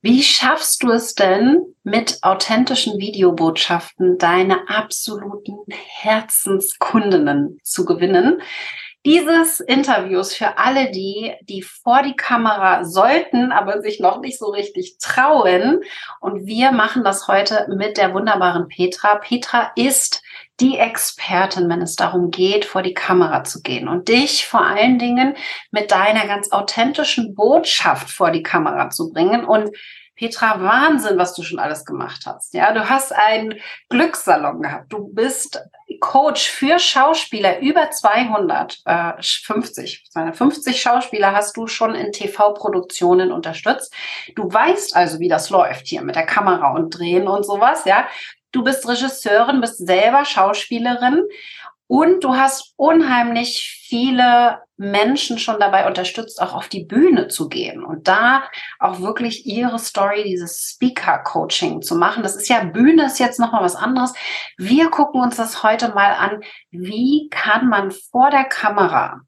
Wie schaffst du es denn, mit authentischen Videobotschaften deine absoluten Herzenskundinnen zu gewinnen? Dieses Interview ist für alle die, die vor die Kamera sollten, aber sich noch nicht so richtig trauen. Und wir machen das heute mit der wunderbaren Petra. Petra ist die Expertin, wenn es darum geht, vor die Kamera zu gehen und dich vor allen Dingen mit deiner ganz authentischen Botschaft vor die Kamera zu bringen. Und Petra, Wahnsinn, was du schon alles gemacht hast. Ja, du hast einen Glückssalon gehabt. Du bist Coach für Schauspieler. Über 250, 250 Schauspieler hast du schon in TV-Produktionen unterstützt. Du weißt also, wie das läuft hier mit der Kamera und Drehen und sowas. Ja, du bist Regisseurin, bist selber Schauspielerin und du hast unheimlich viele Menschen schon dabei unterstützt, auch auf die Bühne zu gehen und da auch wirklich ihre Story, dieses Speaker-Coaching zu machen. Das ist ja Bühne, ist jetzt nochmal was anderes. Wir gucken uns das heute mal an. Wie kann man vor der Kamera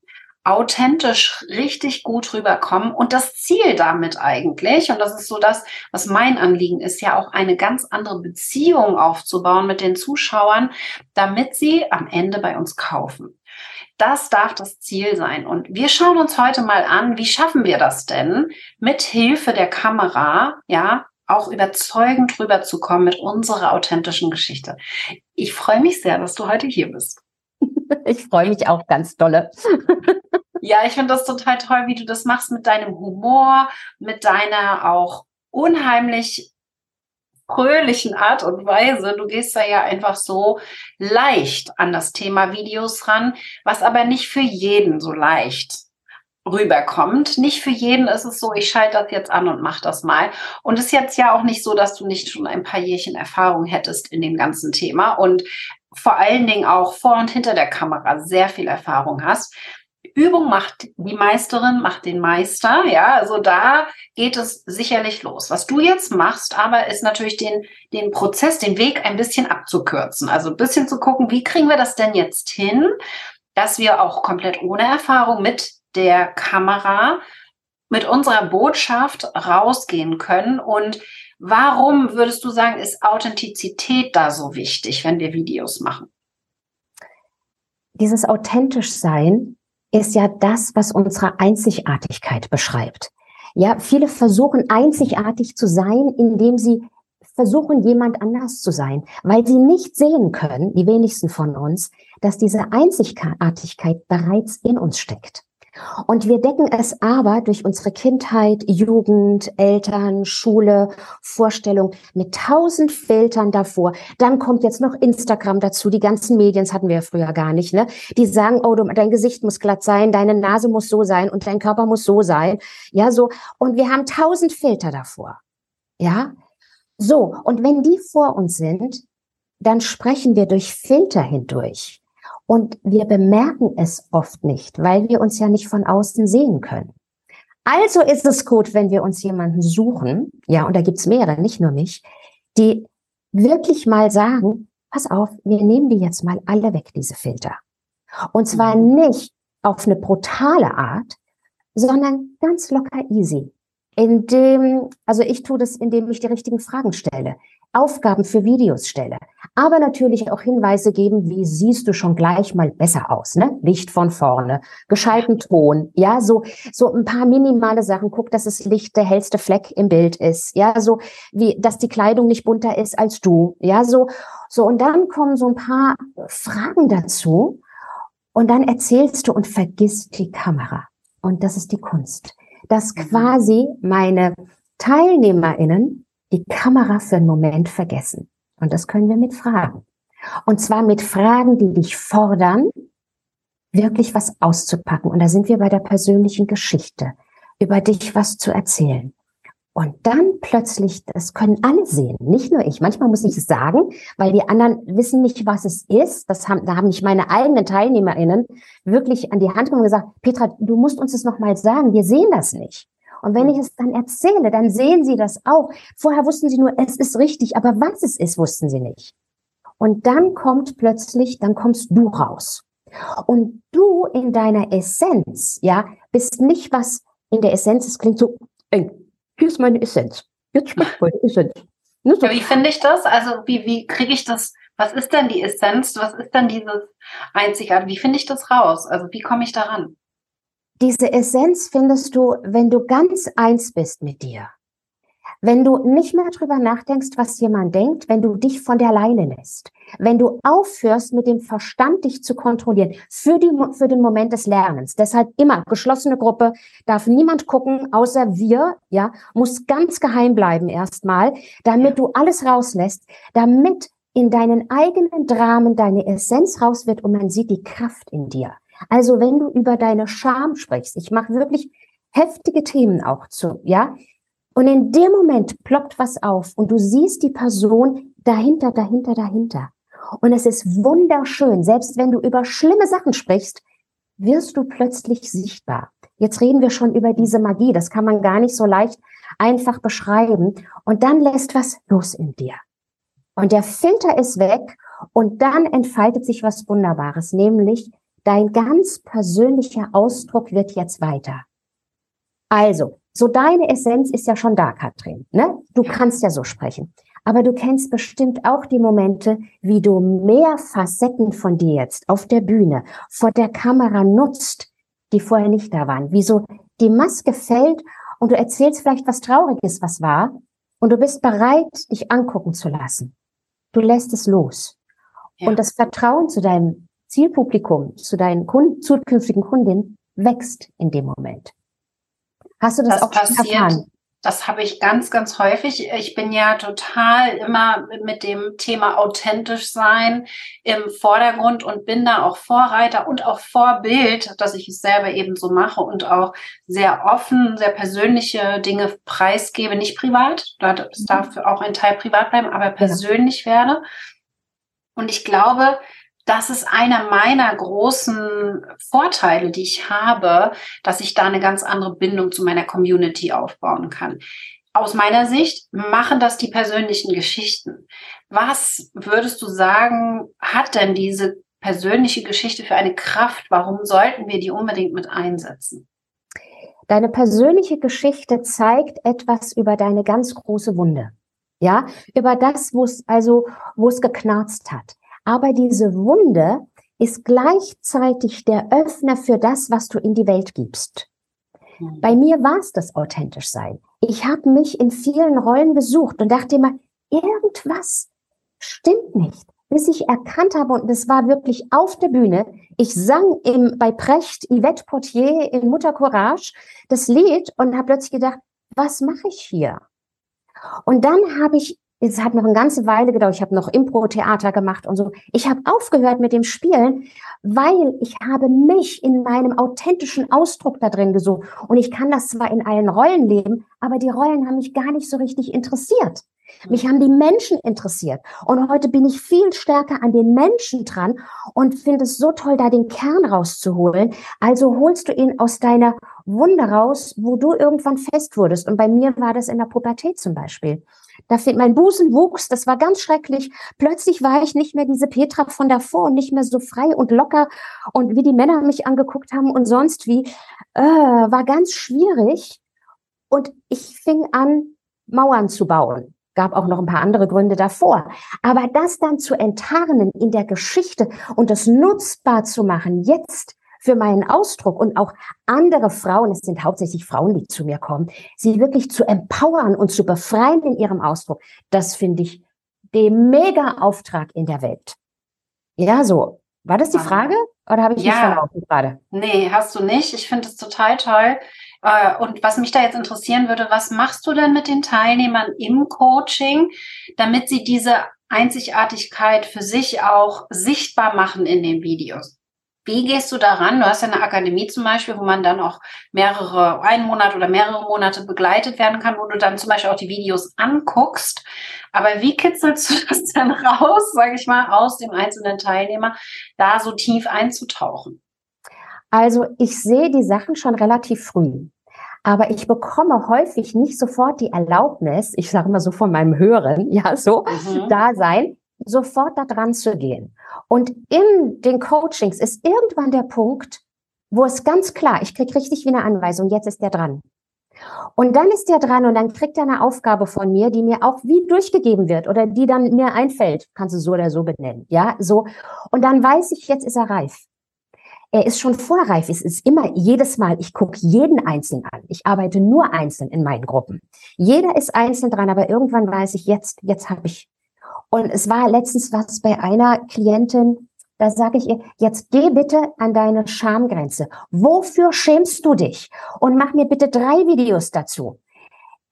authentisch richtig gut rüberkommen. Und das Ziel damit eigentlich, und das ist so das, was mein Anliegen ist, ja auch eine ganz andere Beziehung aufzubauen mit den Zuschauern, damit sie am Ende bei uns kaufen. Das darf das Ziel sein. Und wir schauen uns heute mal an, wie schaffen wir das denn, mit Hilfe der Kamera, ja, auch überzeugend rüberzukommen mit unserer authentischen Geschichte. Ich freue mich sehr, dass du heute hier bist. Ich freue mich auch ganz dolle. Ja, ich finde das total toll, wie du das machst mit deinem Humor, mit deiner auch unheimlich fröhlichen Art und Weise. Du gehst da ja einfach so leicht an das Thema Videos ran, was aber nicht für jeden so leicht rüberkommt. Nicht für jeden ist es so, ich schalte das jetzt an und mach das mal. Und es ist jetzt ja auch nicht so, dass du nicht schon ein paar Jährchen Erfahrung hättest in dem ganzen Thema und vor allen Dingen auch vor und hinter der Kamera sehr viel Erfahrung hast. Übung macht die Meisterin, macht den Meister. Ja, also da geht es sicherlich los. Was du jetzt machst, aber ist natürlich den, den Prozess, den Weg ein bisschen abzukürzen. Also ein bisschen zu gucken, wie kriegen wir das denn jetzt hin, dass wir auch komplett ohne Erfahrung mit der Kamera, mit unserer Botschaft rausgehen können und Warum würdest du sagen, ist Authentizität da so wichtig, wenn wir Videos machen? Dieses authentisch sein ist ja das, was unsere Einzigartigkeit beschreibt. Ja, viele versuchen einzigartig zu sein, indem sie versuchen, jemand anders zu sein, weil sie nicht sehen können, die wenigsten von uns, dass diese Einzigartigkeit bereits in uns steckt. Und wir decken es aber durch unsere Kindheit, Jugend, Eltern, Schule, Vorstellung mit tausend Filtern davor. Dann kommt jetzt noch Instagram dazu. Die ganzen Medien, hatten wir ja früher gar nicht, ne? Die sagen, oh, dein Gesicht muss glatt sein, deine Nase muss so sein und dein Körper muss so sein. Ja, so. Und wir haben tausend Filter davor. Ja? So. Und wenn die vor uns sind, dann sprechen wir durch Filter hindurch. Und wir bemerken es oft nicht, weil wir uns ja nicht von außen sehen können. Also ist es gut, wenn wir uns jemanden suchen, ja, und da gibt's mehrere, nicht nur mich, die wirklich mal sagen, pass auf, wir nehmen die jetzt mal alle weg, diese Filter. Und zwar mhm. nicht auf eine brutale Art, sondern ganz locker easy. Indem, also ich tue das, indem ich die richtigen Fragen stelle. Aufgaben für Videos stelle, aber natürlich auch Hinweise geben, wie siehst du schon gleich mal besser aus, ne? Licht von vorne, gescheiten Ton, ja, so, so ein paar minimale Sachen. Guck, dass das Licht der hellste Fleck im Bild ist, ja, so wie, dass die Kleidung nicht bunter ist als du, ja, so, so. Und dann kommen so ein paar Fragen dazu und dann erzählst du und vergisst die Kamera. Und das ist die Kunst, dass mhm. quasi meine TeilnehmerInnen die Kamera für einen Moment vergessen. Und das können wir mit Fragen. Und zwar mit Fragen, die dich fordern, wirklich was auszupacken. Und da sind wir bei der persönlichen Geschichte, über dich was zu erzählen. Und dann plötzlich, das können alle sehen, nicht nur ich. Manchmal muss ich es sagen, weil die anderen wissen nicht, was es ist. Das haben, da haben mich meine eigenen TeilnehmerInnen wirklich an die Hand genommen und gesagt, Petra, du musst uns das nochmal sagen. Wir sehen das nicht. Und wenn ich es dann erzähle, dann sehen sie das auch. Vorher wussten sie nur, es ist richtig, aber was es ist, wussten sie nicht. Und dann kommt plötzlich, dann kommst du raus. Und du in deiner Essenz, ja, bist nicht was in der Essenz, es klingt so, ey, hier ist meine Essenz. Jetzt schmeckt wohl, ist es. So. Ja, wie finde ich das? Also wie, wie kriege ich das? Was ist denn die Essenz? Was ist denn dieses Einzigartige? Wie finde ich das raus? Also wie komme ich daran? Diese Essenz findest du, wenn du ganz eins bist mit dir. Wenn du nicht mehr drüber nachdenkst, was jemand denkt, wenn du dich von der Leine lässt, wenn du aufhörst, mit dem Verstand dich zu kontrollieren, für, die, für den Moment des Lernens. Deshalb immer geschlossene Gruppe, darf niemand gucken, außer wir, ja, muss ganz geheim bleiben erstmal, damit du alles rauslässt, damit in deinen eigenen Dramen deine Essenz raus wird und man sieht die Kraft in dir. Also wenn du über deine Scham sprichst, ich mache wirklich heftige Themen auch zu, ja, und in dem Moment ploppt was auf und du siehst die Person dahinter, dahinter, dahinter. Und es ist wunderschön. Selbst wenn du über schlimme Sachen sprichst, wirst du plötzlich sichtbar. Jetzt reden wir schon über diese Magie. Das kann man gar nicht so leicht einfach beschreiben. Und dann lässt was los in dir. Und der Filter ist weg und dann entfaltet sich was Wunderbares, nämlich dein ganz persönlicher Ausdruck wird jetzt weiter. Also, so deine Essenz ist ja schon da, Katrin. Ne? Du kannst ja so sprechen. Aber du kennst bestimmt auch die Momente, wie du mehr Facetten von dir jetzt auf der Bühne, vor der Kamera nutzt, die vorher nicht da waren. Wie so die Maske fällt und du erzählst vielleicht was Trauriges, was war, und du bist bereit, dich angucken zu lassen. Du lässt es los. Ja. Und das Vertrauen zu deinem Zielpublikum, zu deinen Kunden, zukünftigen Kundinnen wächst in dem Moment. Hast du das, das auch passiert? Erfahren? Das habe ich ganz, ganz häufig. Ich bin ja total immer mit dem Thema authentisch sein im Vordergrund und bin da auch Vorreiter und auch Vorbild, dass ich es selber eben so mache und auch sehr offen, sehr persönliche Dinge preisgebe, nicht privat. Es darf mhm. auch ein Teil privat bleiben, aber persönlich ja. werde. Und ich glaube, das ist einer meiner großen Vorteile, die ich habe, dass ich da eine ganz andere Bindung zu meiner Community aufbauen kann. Aus meiner Sicht machen das die persönlichen Geschichten. Was würdest du sagen, hat denn diese persönliche Geschichte für eine Kraft? Warum sollten wir die unbedingt mit einsetzen? Deine persönliche Geschichte zeigt etwas über deine ganz große Wunde. Ja, über das, wo es also, wo es geknarzt hat. Aber diese Wunde ist gleichzeitig der Öffner für das, was du in die Welt gibst. Mhm. Bei mir war es das authentisch sein. Ich habe mich in vielen Rollen gesucht und dachte immer, irgendwas stimmt nicht. Bis ich erkannt habe, und es war wirklich auf der Bühne, ich sang im, bei Precht Yvette Portier in Mutter Courage das Lied und habe plötzlich gedacht, was mache ich hier? Und dann habe ich es hat noch eine ganze Weile gedauert. Ich habe noch Impro-Theater gemacht und so. Ich habe aufgehört mit dem Spielen, weil ich habe mich in meinem authentischen Ausdruck da drin gesucht. Und ich kann das zwar in allen Rollen leben, aber die Rollen haben mich gar nicht so richtig interessiert. Mich haben die Menschen interessiert. Und heute bin ich viel stärker an den Menschen dran und finde es so toll, da den Kern rauszuholen. Also holst du ihn aus deiner Wunde raus, wo du irgendwann fest wurdest. Und bei mir war das in der Pubertät zum Beispiel. Da mein Busen wuchs, das war ganz schrecklich. Plötzlich war ich nicht mehr diese Petra von davor und nicht mehr so frei und locker und wie die Männer mich angeguckt haben und sonst wie, äh, war ganz schwierig. Und ich fing an, Mauern zu bauen. Gab auch noch ein paar andere Gründe davor. Aber das dann zu enttarnen in der Geschichte und das nutzbar zu machen, jetzt für meinen Ausdruck und auch andere Frauen, es sind hauptsächlich Frauen, die zu mir kommen, sie wirklich zu empowern und zu befreien in ihrem Ausdruck, das finde ich den Mega-Auftrag in der Welt. Ja, so. War das die Frage? Oder habe ich ja. mich verlaufen gerade? Nee, hast du nicht. Ich finde es total toll. Äh, und was mich da jetzt interessieren würde, was machst du denn mit den Teilnehmern im Coaching, damit sie diese Einzigartigkeit für sich auch sichtbar machen in den Videos? Wie gehst du daran? Du hast ja eine Akademie zum Beispiel, wo man dann auch mehrere, einen Monat oder mehrere Monate begleitet werden kann, wo du dann zum Beispiel auch die Videos anguckst. Aber wie kitzelst du das dann raus, sage ich mal, aus dem einzelnen Teilnehmer, da so tief einzutauchen? Also ich sehe die Sachen schon relativ früh. Aber ich bekomme häufig nicht sofort die Erlaubnis, ich sage mal so von meinem Hören, ja, so, mhm. da sein, sofort da dran zu gehen. Und in den Coachings ist irgendwann der Punkt, wo es ganz klar, ich kriege richtig wie eine Anweisung, jetzt ist der dran. Und dann ist der dran und dann kriegt er eine Aufgabe von mir, die mir auch wie durchgegeben wird oder die dann mir einfällt. Kannst du so oder so benennen. Ja, so. Und dann weiß ich, jetzt ist er reif. Er ist schon vorreif. Es ist immer jedes Mal, ich gucke jeden einzeln an. Ich arbeite nur einzeln in meinen Gruppen. Jeder ist einzeln dran, aber irgendwann weiß ich, jetzt, jetzt habe ich. Und es war letztens was bei einer Klientin, da sage ich ihr, jetzt geh bitte an deine Schamgrenze. Wofür schämst du dich? Und mach mir bitte drei Videos dazu.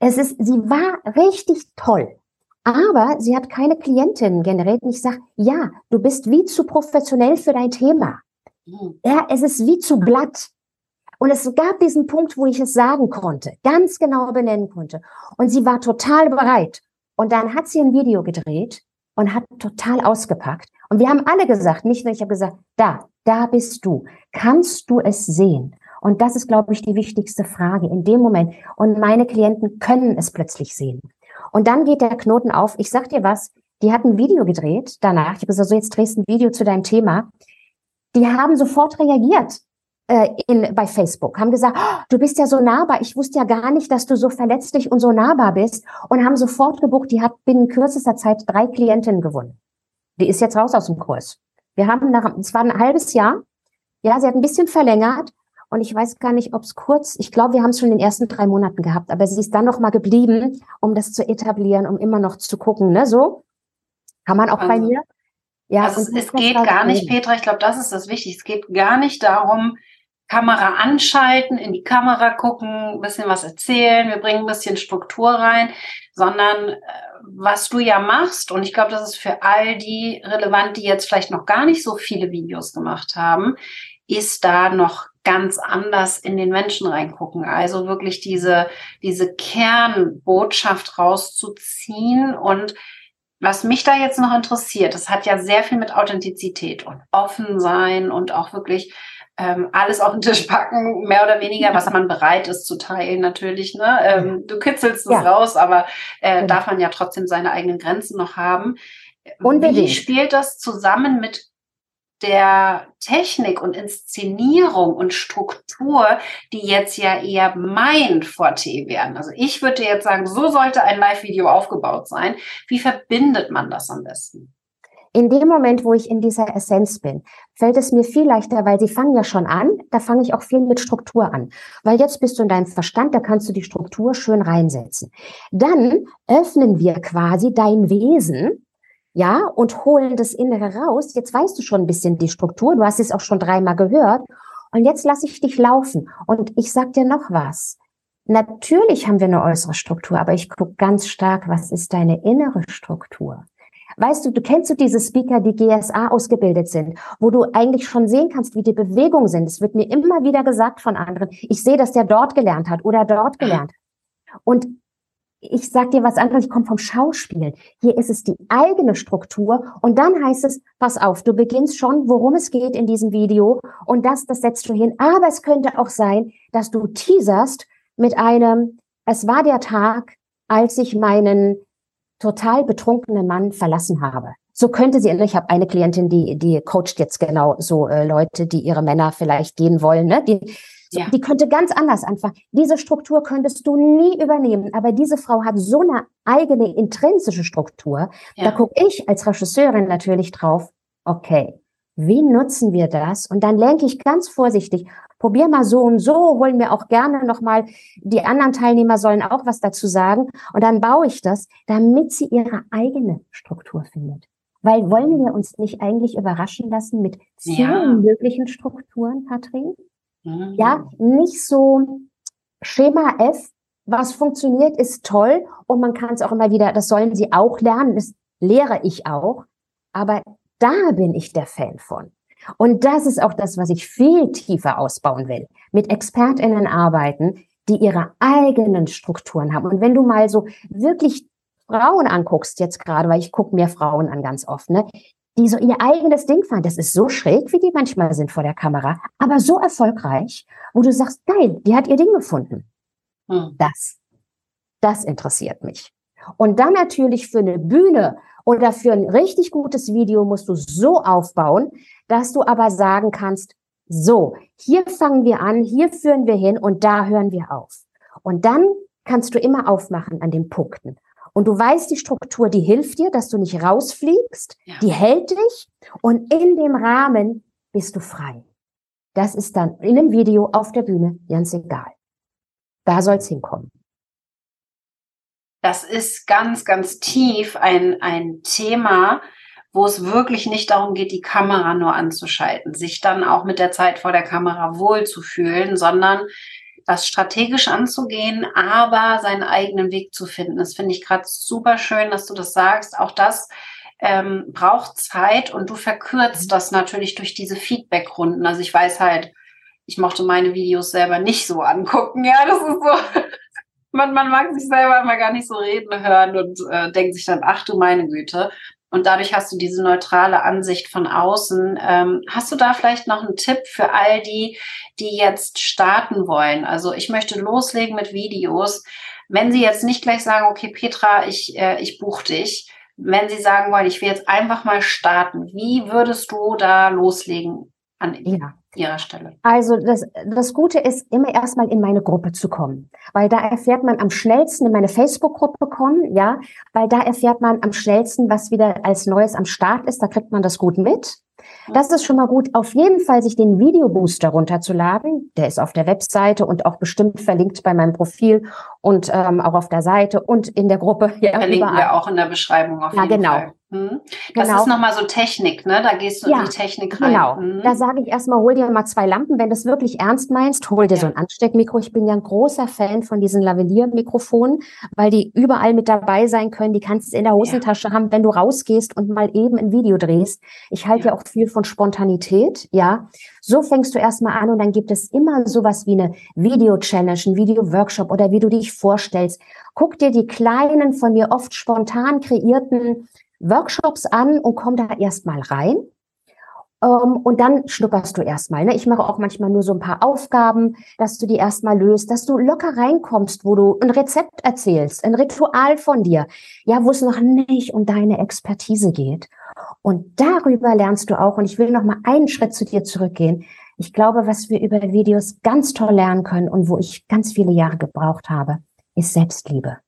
Es ist, sie war richtig toll. Aber sie hat keine Klientinnen generiert. Und ich sage, ja, du bist wie zu professionell für dein Thema. Ja, es ist wie zu glatt. Und es gab diesen Punkt, wo ich es sagen konnte, ganz genau benennen konnte. Und sie war total bereit. Und dann hat sie ein Video gedreht und hat total ausgepackt. Und wir haben alle gesagt, nicht nur ich habe gesagt, da, da bist du. Kannst du es sehen? Und das ist, glaube ich, die wichtigste Frage in dem Moment. Und meine Klienten können es plötzlich sehen. Und dann geht der Knoten auf. Ich sag dir was, die hat ein Video gedreht danach. Ich habe gesagt, so jetzt drehst du ein Video zu deinem Thema die haben sofort reagiert äh, in, bei Facebook, haben gesagt, oh, du bist ja so nahbar, ich wusste ja gar nicht, dass du so verletzlich und so nahbar bist und haben sofort gebucht, die hat binnen kürzester Zeit drei Klientinnen gewonnen. Die ist jetzt raus aus dem Kurs. Wir haben nach, es war ein halbes Jahr, ja, sie hat ein bisschen verlängert und ich weiß gar nicht, ob es kurz, ich glaube, wir haben es schon in den ersten drei Monaten gehabt, aber sie ist dann noch mal geblieben, um das zu etablieren, um immer noch zu gucken, ne, so. Kann man auch also, bei mir. Ja, also es, es geht gar nicht, Petra, ich glaube, das ist das Wichtige. Es geht gar nicht darum, Kamera anschalten, in die Kamera gucken, ein bisschen was erzählen, wir bringen ein bisschen Struktur rein, sondern äh, was du ja machst, und ich glaube, das ist für all die relevant, die jetzt vielleicht noch gar nicht so viele Videos gemacht haben, ist da noch ganz anders in den Menschen reingucken. Also wirklich diese, diese Kernbotschaft rauszuziehen und was mich da jetzt noch interessiert, das hat ja sehr viel mit Authentizität und offen sein und auch wirklich ähm, alles auf den Tisch packen, mehr oder weniger, was man bereit ist zu teilen, natürlich. Ne? Ähm, du kitzelst es ja. raus, aber äh, darf man ja trotzdem seine eigenen Grenzen noch haben. Unbedingt. Wie spielt das zusammen mit der Technik und Inszenierung und Struktur, die jetzt ja eher mein Forte werden. Also ich würde jetzt sagen, so sollte ein Live-Video aufgebaut sein. Wie verbindet man das am besten? In dem Moment, wo ich in dieser Essenz bin, fällt es mir viel leichter, weil sie fangen ja schon an, da fange ich auch viel mit Struktur an. Weil jetzt bist du in deinem Verstand, da kannst du die Struktur schön reinsetzen. Dann öffnen wir quasi dein Wesen ja, und holen das Innere raus. Jetzt weißt du schon ein bisschen die Struktur, du hast es auch schon dreimal gehört. Und jetzt lasse ich dich laufen. Und ich sag dir noch was. Natürlich haben wir eine äußere Struktur, aber ich gucke ganz stark, was ist deine innere Struktur? Weißt du, du kennst du diese Speaker, die GSA ausgebildet sind, wo du eigentlich schon sehen kannst, wie die Bewegungen sind. Es wird mir immer wieder gesagt von anderen, ich sehe, dass der dort gelernt hat oder dort gelernt. Und ich sag dir was anderes, ich komme vom Schauspiel. Hier ist es die eigene Struktur und dann heißt es, pass auf, du beginnst schon, worum es geht in diesem Video und das, das setzt du hin. Aber es könnte auch sein, dass du teaserst mit einem, es war der Tag, als ich meinen total betrunkenen Mann verlassen habe. So könnte sie, ich habe eine Klientin, die, die coacht jetzt genau so äh, Leute, die ihre Männer vielleicht gehen wollen, ne? Die, so, ja. Die könnte ganz anders anfangen. Diese Struktur könntest du nie übernehmen. Aber diese Frau hat so eine eigene intrinsische Struktur. Ja. Da gucke ich als Regisseurin natürlich drauf. Okay, wie nutzen wir das? Und dann lenke ich ganz vorsichtig. Probier mal so und so, holen mir auch gerne nochmal, die anderen Teilnehmer sollen auch was dazu sagen. Und dann baue ich das, damit sie ihre eigene Struktur findet. Weil wollen wir uns nicht eigentlich überraschen lassen mit vielen ja. möglichen Strukturen, Katrin? Mhm. Ja, nicht so Schema F, was funktioniert, ist toll und man kann es auch immer wieder, das sollen sie auch lernen, das lehre ich auch, aber da bin ich der Fan von. Und das ist auch das, was ich viel tiefer ausbauen will. Mit ExpertInnen arbeiten, die ihre eigenen Strukturen haben. Und wenn du mal so wirklich Frauen anguckst jetzt gerade, weil ich gucke mir Frauen an ganz oft, ne, die so ihr eigenes Ding fahren. Das ist so schräg, wie die manchmal sind vor der Kamera, aber so erfolgreich, wo du sagst, geil, die hat ihr Ding gefunden. Hm. Das, das interessiert mich. Und dann natürlich für eine Bühne oder für ein richtig gutes Video musst du so aufbauen, dass du aber sagen kannst, so, hier fangen wir an, hier führen wir hin und da hören wir auf. Und dann kannst du immer aufmachen an den Punkten. Und du weißt, die Struktur, die hilft dir, dass du nicht rausfliegst, ja. die hält dich und in dem Rahmen bist du frei. Das ist dann in einem Video auf der Bühne ganz egal. Da soll es hinkommen. Das ist ganz, ganz tief ein, ein Thema, wo es wirklich nicht darum geht, die Kamera nur anzuschalten, sich dann auch mit der Zeit vor der Kamera wohlzufühlen, sondern das strategisch anzugehen, aber seinen eigenen Weg zu finden. Das finde ich gerade super schön, dass du das sagst. Auch das ähm, braucht Zeit und du verkürzt mhm. das natürlich durch diese Feedback-Runden. Also ich weiß halt, ich mochte meine Videos selber nicht so angucken. Ja, das ist so. Man, man mag sich selber immer gar nicht so reden hören und äh, denkt sich dann, ach du meine Güte. Und dadurch hast du diese neutrale Ansicht von außen. Ähm, hast du da vielleicht noch einen Tipp für all die, die jetzt starten wollen? Also ich möchte loslegen mit Videos. Wenn sie jetzt nicht gleich sagen, okay, Petra, ich, äh, ich buche dich. Wenn sie sagen wollen, ich will jetzt einfach mal starten, wie würdest du da loslegen an ja. ihrer Stelle? Also das, das Gute ist, immer erstmal in meine Gruppe zu kommen, weil da erfährt man am schnellsten in meine Facebook-Gruppe kommen, ja, weil da erfährt man am schnellsten, was wieder als Neues am Start ist, da kriegt man das gut mit. Das ist schon mal gut. Auf jeden Fall sich den Videobooster runterzuladen. Der ist auf der Webseite und auch bestimmt verlinkt bei meinem Profil und ähm, auch auf der Seite und in der Gruppe. Ja, Verlinken überall. wir auch in der Beschreibung auf ja, jeden genau. Fall. Hm? Das genau. ist nochmal so Technik, ne? Da gehst du ja, in die Technik rein. Genau. Hm? Da sage ich erstmal, hol dir mal zwei Lampen. Wenn du es wirklich ernst meinst, hol dir ja. so ein Ansteckmikro. Ich bin ja ein großer Fan von diesen Lavalier-Mikrofonen, weil die überall mit dabei sein können. Die kannst du in der Hosentasche ja. haben, wenn du rausgehst und mal eben ein Video drehst. Ich halte ja. auch viel von Spontanität, ja. So fängst du erstmal an und dann gibt es immer sowas wie eine Video-Challenge, ein Video-Workshop oder wie du dich vorstellst. Guck dir die kleinen, von mir oft spontan kreierten Workshops an und komm da erstmal rein. Ähm, und dann schnupperst du erstmal. Ne? Ich mache auch manchmal nur so ein paar Aufgaben, dass du die erstmal löst, dass du locker reinkommst, wo du ein Rezept erzählst, ein Ritual von dir, ja, wo es noch nicht um deine Expertise geht. Und darüber lernst du auch, und ich will noch mal einen Schritt zu dir zurückgehen. Ich glaube, was wir über Videos ganz toll lernen können und wo ich ganz viele Jahre gebraucht habe, ist Selbstliebe.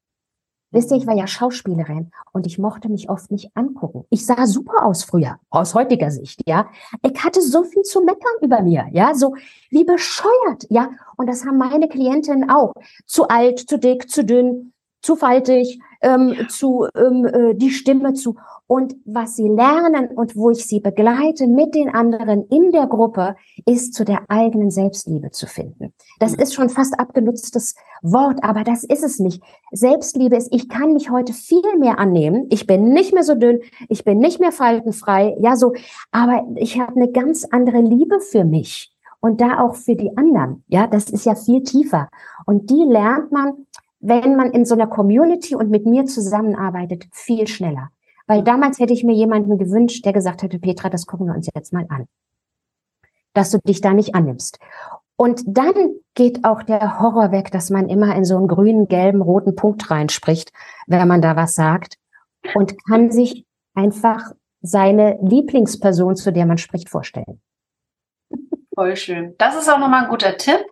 Wisst ihr, ich war ja Schauspielerin und ich mochte mich oft nicht angucken. Ich sah super aus früher, aus heutiger Sicht, ja. Ich hatte so viel zu meckern über mir, ja, so wie bescheuert, ja. Und das haben meine Klientinnen auch. Zu alt, zu dick, zu dünn, zu faltig, ähm, zu ähm, äh, die Stimme zu. Und was sie lernen und wo ich sie begleite mit den anderen in der Gruppe, ist zu der eigenen Selbstliebe zu finden. Das ist schon fast abgenutztes Wort, aber das ist es nicht. Selbstliebe ist, ich kann mich heute viel mehr annehmen. Ich bin nicht mehr so dünn, ich bin nicht mehr faltenfrei, ja so, aber ich habe eine ganz andere Liebe für mich und da auch für die anderen. Ja, das ist ja viel tiefer. Und die lernt man, wenn man in so einer Community und mit mir zusammenarbeitet, viel schneller. Weil damals hätte ich mir jemanden gewünscht, der gesagt hätte, Petra, das gucken wir uns jetzt mal an. Dass du dich da nicht annimmst. Und dann geht auch der Horror weg, dass man immer in so einen grünen, gelben, roten Punkt reinspricht, wenn man da was sagt. Und kann sich einfach seine Lieblingsperson, zu der man spricht, vorstellen. Voll schön. Das ist auch nochmal ein guter Tipp.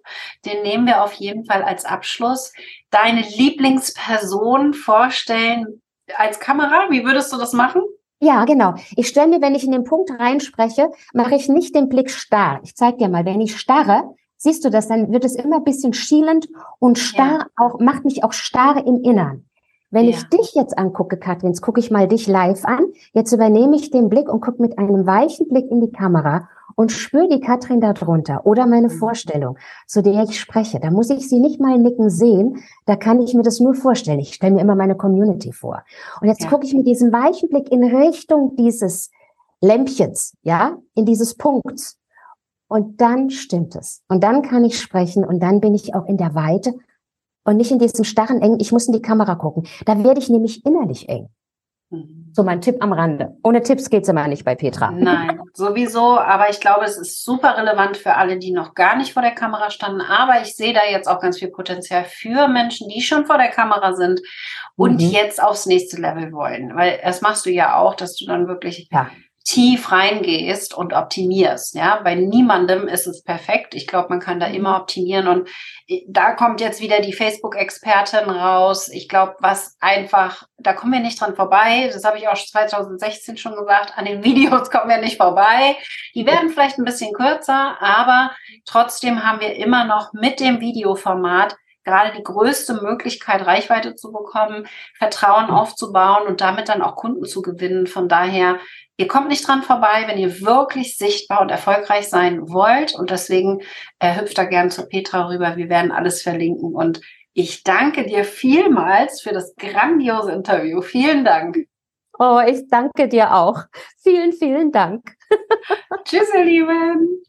Den nehmen wir auf jeden Fall als Abschluss. Deine Lieblingsperson vorstellen, als Kamera? Wie würdest du das machen? Ja, genau. Ich stelle mir, wenn ich in den Punkt reinspreche, mache ich nicht den Blick starr. Ich zeige dir mal, wenn ich starre, siehst du das, dann wird es immer ein bisschen schielend und starr ja. auch, macht mich auch starr im Innern. Wenn ja. ich dich jetzt angucke, Katrin, jetzt gucke ich mal dich live an. Jetzt übernehme ich den Blick und gucke mit einem weichen Blick in die Kamera und spüre die Katrin darunter oder meine mhm. Vorstellung, zu der ich spreche. Da muss ich sie nicht mal nicken sehen, da kann ich mir das nur vorstellen. Ich stelle mir immer meine Community vor. Und jetzt ja. gucke ich mit diesem weichen Blick in Richtung dieses Lämpchens, ja, in dieses Punkts. Und dann stimmt es. Und dann kann ich sprechen und dann bin ich auch in der Weite und nicht in diesem starren engen, ich muss in die Kamera gucken. Da werde ich nämlich innerlich eng. Mhm. So mein Tipp am Rande. Ohne Tipps geht's immer nicht bei Petra. Nein, sowieso. Aber ich glaube, es ist super relevant für alle, die noch gar nicht vor der Kamera standen. Aber ich sehe da jetzt auch ganz viel Potenzial für Menschen, die schon vor der Kamera sind und mhm. jetzt aufs nächste Level wollen. Weil das machst du ja auch, dass du dann wirklich ja tief reingehst und optimierst. Ja, bei niemandem ist es perfekt. Ich glaube, man kann da immer mhm. optimieren und äh, da kommt jetzt wieder die Facebook-Expertin raus. Ich glaube, was einfach, da kommen wir nicht dran vorbei. Das habe ich auch 2016 schon gesagt. An den Videos kommen wir nicht vorbei. Die werden vielleicht ein bisschen kürzer, aber trotzdem haben wir immer noch mit dem Videoformat gerade die größte Möglichkeit, Reichweite zu bekommen, Vertrauen aufzubauen und damit dann auch Kunden zu gewinnen. Von daher Ihr kommt nicht dran vorbei, wenn ihr wirklich sichtbar und erfolgreich sein wollt. Und deswegen äh, hüpft da gern zu Petra rüber. Wir werden alles verlinken. Und ich danke dir vielmals für das grandiose Interview. Vielen Dank. Oh, ich danke dir auch. Vielen, vielen Dank. Tschüss, ihr Lieben.